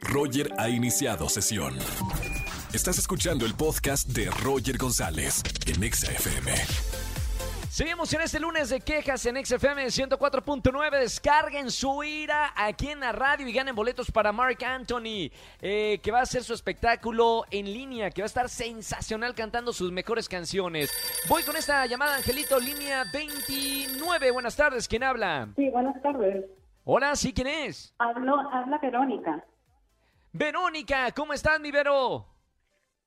Roger ha iniciado sesión. Estás escuchando el podcast de Roger González en Exa FM. Seguimos en este lunes de quejas en XFM 104.9. Descarguen su ira aquí en la radio y ganen boletos para Mark Anthony, eh, que va a hacer su espectáculo en línea, que va a estar sensacional cantando sus mejores canciones. Voy con esta llamada, Angelito, línea 29. Buenas tardes, ¿quién habla? Sí, buenas tardes. Hola, ¿sí quién es? Hablo, habla Verónica. Verónica, ¿cómo estás, mi Vero?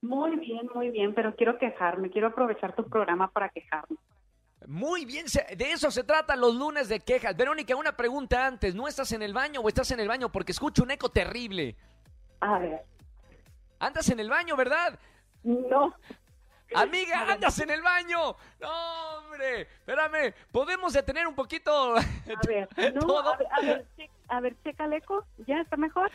Muy bien, muy bien, pero quiero quejarme, quiero aprovechar tu programa para quejarme. Muy bien, de eso se trata los lunes de quejas. Verónica, una pregunta antes. ¿No estás en el baño o estás en el baño? Porque escucho un eco terrible. A ver, Andas en el baño, ¿verdad? no, Amiga, andas en el baño. No, hombre. Espérame, ¿podemos detener un poquito a ver, no, a ver, a ver, che- a ver, checa el eco, ¿ya está mejor?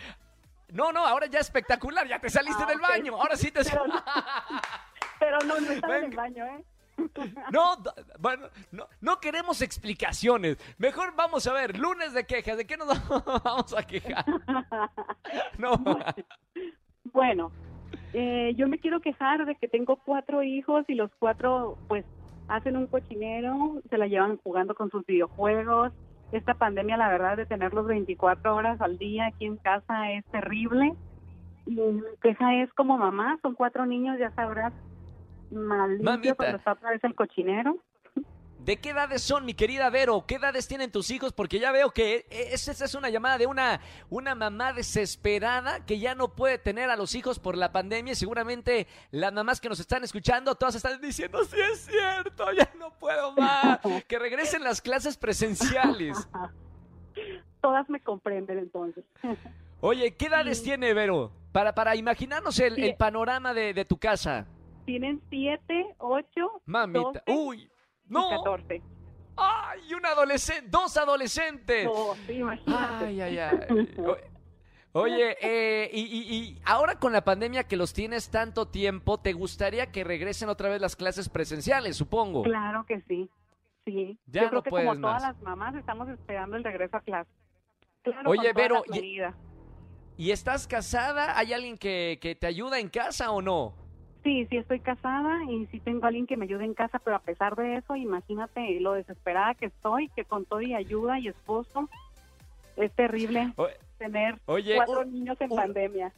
No, no, ahora ya espectacular. Ya te saliste Ah, del baño. Ahora sí te... Pero no, pero no, no estaba en el baño, ¿eh? No, bueno, no, no queremos explicaciones. Mejor vamos a ver, lunes de quejas. ¿De qué nos vamos a quejar? No. Bueno, eh, yo me quiero quejar de que tengo cuatro hijos y los cuatro, pues, hacen un cochinero, se la llevan jugando con sus videojuegos. Esta pandemia, la verdad, de tenerlos 24 horas al día aquí en casa es terrible. Y mi queja es como mamá, son cuatro niños, ya sabrás, mal limpio Mamita. cuando está otra vez el cochinero. ¿De qué edades son, mi querida Vero? ¿Qué edades tienen tus hijos? Porque ya veo que e- esa es una llamada de una, una mamá desesperada que ya no puede tener a los hijos por la pandemia. Y seguramente las mamás que nos están escuchando, todas están diciendo, sí es cierto, ya no puedo más. Que regresen las clases presenciales. Todas me comprenden entonces. Oye, ¿qué edades tiene Vero? Para, para imaginarnos el, Sí. el panorama de, de tu casa. Tienen siete, ocho, Mamita. 12 Uy, y no. 14. ¡Ay, un adolescente! ¡Dos adolescentes! No, sí, imagínate. Ay, ay, ay. Oye, eh, y, y- y ahora con la pandemia que los tienes tanto tiempo, ¿te gustaría que regresen otra vez las clases presenciales, supongo? Claro que sí, sí. Ya Yo creo no que puedes como todas más. las mamás estamos esperando el regreso a clase. Claro, Oye, Vero, y-. ¿Y estás casada? ¿Hay alguien que, que te ayuda en casa o no? Sí, sí estoy casada y sí tengo alguien que me ayude en casa, pero a pesar de eso, imagínate lo desesperada que estoy, que con todo y ayuda y esposo, es terrible O- tener Oye, cuatro un- niños en un- pandemia.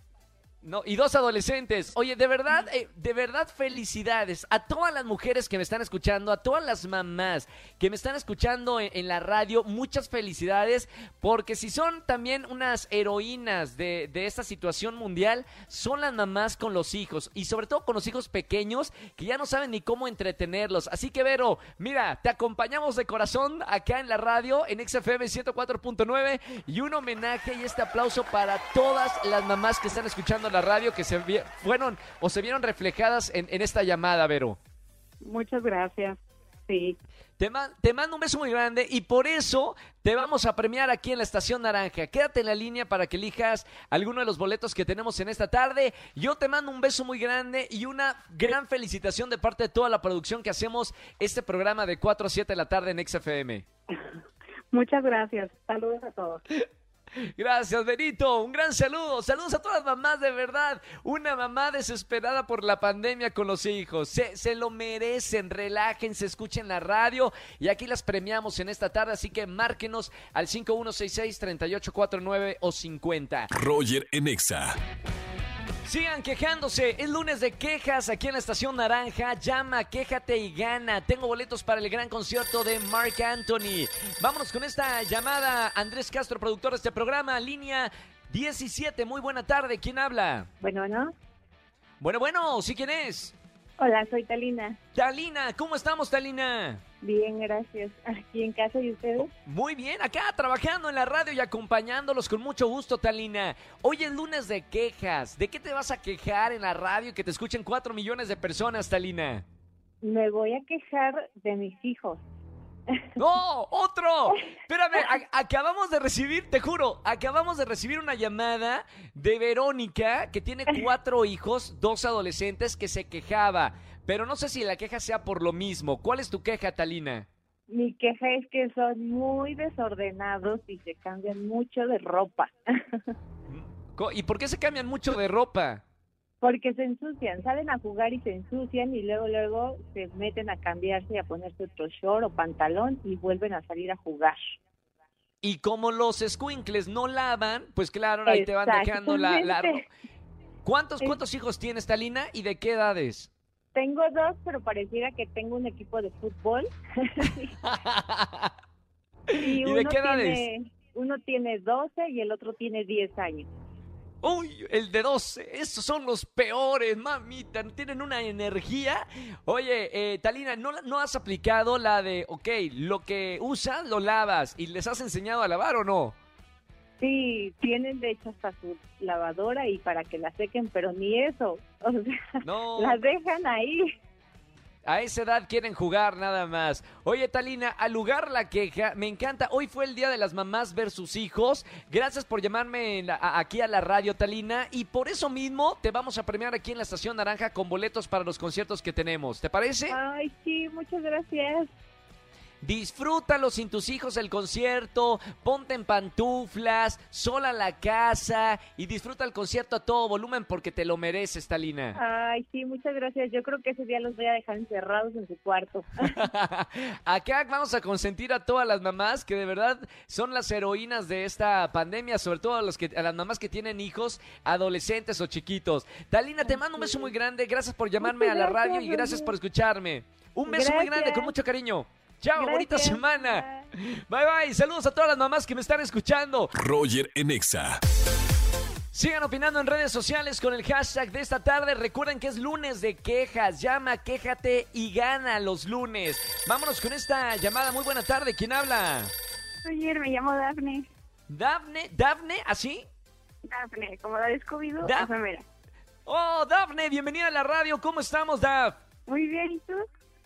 No, y dos adolescentes. Oye, de verdad, eh, de verdad felicidades a todas las mujeres que me están escuchando, a todas las mamás que me están escuchando en, en la radio. Muchas felicidades, porque si son también unas heroínas de, de esta situación mundial, son las mamás con los hijos y sobre todo con los hijos pequeños que ya no saben ni cómo entretenerlos. Así que, Vero, mira, te acompañamos de corazón acá en la radio, en XFM 104.9 y un homenaje y este aplauso para todas las mamás que están escuchando la radio que se fueron o se vieron reflejadas en, en esta llamada, Vero. Muchas gracias. Sí. Te, te mando un beso muy grande y por eso te vamos a premiar aquí en la Estación Naranja. Quédate en la línea para que elijas alguno de los boletos que tenemos en esta tarde. Yo te mando un beso muy grande y una gran felicitación de parte de toda la producción que hacemos este programa de 4 a 7 de la tarde en XFM. Muchas gracias. Saludos a todos. Gracias, Benito. Un gran saludo. Saludos a todas las mamás, de verdad. Una mamá desesperada por la pandemia con los hijos. Se, se lo merecen. Relájense, escuchen la radio. Y aquí las premiamos en esta tarde. Así que márquenos al 5166-3849 o 50. Roger en Exa. Sigan quejándose. Es lunes de quejas aquí en la Estación Naranja. Llama, quéjate y gana. Tengo boletos para el gran concierto de Mark Anthony. Vámonos con esta llamada. Andrés Castro, productor de este programa. Línea 17. Muy buena tarde. ¿Quién habla? Bueno, ¿no? Bueno, bueno, ¿sí quién es? Hola, soy Talina. Talina, ¿cómo estamos, Talina? Bien, gracias. Aquí en casa y ustedes. Muy bien, acá trabajando en la radio y acompañándolos con mucho gusto, Talina. Hoy es lunes de quejas. ¿De qué te vas a quejar en la radio que te escuchen cuatro millones de personas, Talina? Me voy a quejar de mis hijos. ¡No! ¡Otro! Espérame, acabamos de recibir, te juro, acabamos de recibir una llamada de Verónica, que tiene cuatro hijos, dos adolescentes, que se quejaba. Pero no sé si la queja sea por lo mismo. ¿Cuál es tu queja, Talina? Mi queja es que son muy desordenados y se cambian mucho de ropa. ¿Y por qué se cambian mucho de ropa? Porque se ensucian, salen a jugar y se ensucian y luego luego se meten a cambiarse y a ponerse otro short o pantalón y vuelven a salir a jugar. Y como los squinkles no lavan, pues claro, ahí te van dejando la... la-. ¿Cuántos, ¿Cuántos hijos tienes, Talina? ¿Y de qué edades? Tengo dos, pero pareciera que tengo un equipo de fútbol. y ¿Y de uno qué edades? tiene, uno tiene 12 y el otro tiene 10 años. Uy, el de 12, esos son los peores, mamita, tienen una energía. Oye, eh, Talina, ¿no, ¿no has aplicado la de, ok, lo que usas lo lavas y les has enseñado a lavar o no? Sí, tienen de hecho hasta su lavadora y para que la sequen, pero ni eso. O sea, No, las dejan ahí. A esa edad quieren jugar nada más. Oye, Talina, al lugar la queja, me encanta. Hoy fue el Día de las Mamás versus Hijos. Gracias por llamarme la- aquí a la radio, Talina. Y por eso mismo te vamos a premiar aquí en la Estación Naranja con boletos para los conciertos que tenemos. ¿Te parece? Ay, sí, muchas gracias. Disfrútalo sin tus hijos el concierto, ponte en pantuflas, sola la casa y disfruta el concierto a todo volumen porque te lo mereces, Talina. Ay, sí, muchas gracias. Yo creo que ese día los voy a dejar encerrados en su cuarto. Acá vamos a consentir a todas las mamás que de verdad son las heroínas de esta pandemia, sobre todo a, los que, a las mamás que tienen hijos adolescentes o chiquitos. Talina, te mando un beso muy grande, gracias por llamarme Muchas a la gracias, radio y gracias por escucharme. Un beso muy grande, con mucho cariño. Chao, bonita semana. Bye bye, saludos a todas las mamás que me están escuchando. Roger en Exa. Sigan opinando en redes sociales con el hashtag de esta tarde. Recuerden que es lunes de quejas. Llama, quéjate y gana los lunes. Vámonos con esta llamada. Muy buena tarde. ¿Quién habla? Ayer me llamo Dafne. Dafne, Dafne, ¿así? Dafne, como la he Scooby-Doo, Daf- enfermera. Oh, Dafne, bienvenida a la radio. ¿Cómo estamos, Daf? Muy bien, ¿y tú?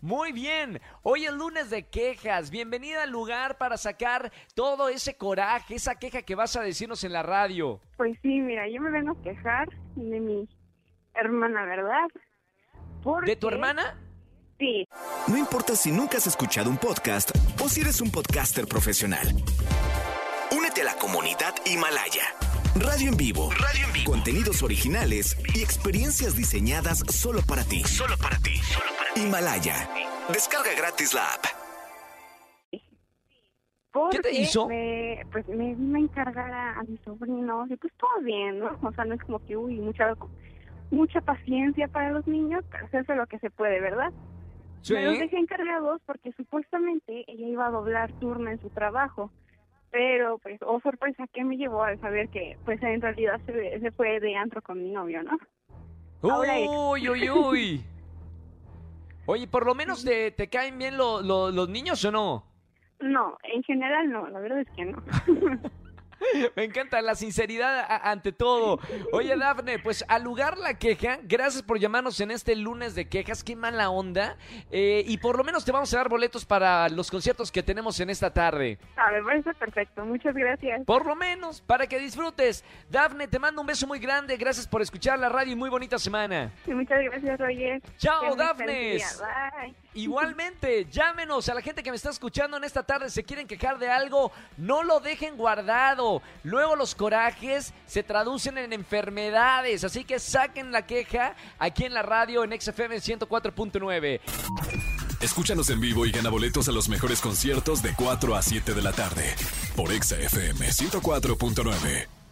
Muy bien. Hoy es lunes de quejas. Bienvenida al lugar para sacar todo ese coraje, esa queja que vas a decirnos en la radio. Pues sí, mira, yo me vengo a quejar de mi hermana, ¿verdad? Porque- ¿De tu hermana? Sí, No importa si nunca has escuchado un podcast o si eres un podcaster profesional. Únete a la comunidad Himalaya. Radio en vivo. Radio en vivo. Contenidos originales y experiencias diseñadas solo para ti. Solo para ti. Himalaya. Descarga gratis la app. porque te hizo? Me, pues me vine a encargar a, a mis sobrinos y pues todo bien, ¿no? O sea, no es como que, uy, mucha, mucha paciencia para los niños, pero se hace lo que se puede, ¿verdad? Me los dejé encargados porque supuestamente ella iba a doblar turno en su trabajo. Pero, pues, oh sorpresa, ¿qué me llevó al saber que, pues, en realidad se, se fue de antro con mi novio, ¿no? Uy, uy, uy. Oye, por lo menos te, te caen bien lo- lo- los niños o no? No, en general no, la verdad es que no. Me encanta la sinceridad ante todo. Oye, Dafne, pues al lugar la queja, gracias por llamarnos en este lunes de quejas, qué mala onda. Eh, y por lo menos te vamos a dar boletos para los conciertos que tenemos en esta tarde. A ver, parece perfecto, muchas gracias. Por lo menos, para que disfrutes. Dafne, te mando un beso muy grande, gracias por escuchar la radio y muy bonita semana. Y muchas gracias, Roger. Chao. Bye. Igualmente, llámenos a la gente que me está escuchando en esta tarde. Se quieren quejar de algo, no lo dejen guardado. Luego los corajes se traducen en enfermedades. Así que saquen la queja aquí en la radio en XFM 104.9. Escúchanos en vivo y gana boletos a los mejores conciertos de 4 a 7 de la tarde. Por Exa FM 104.9.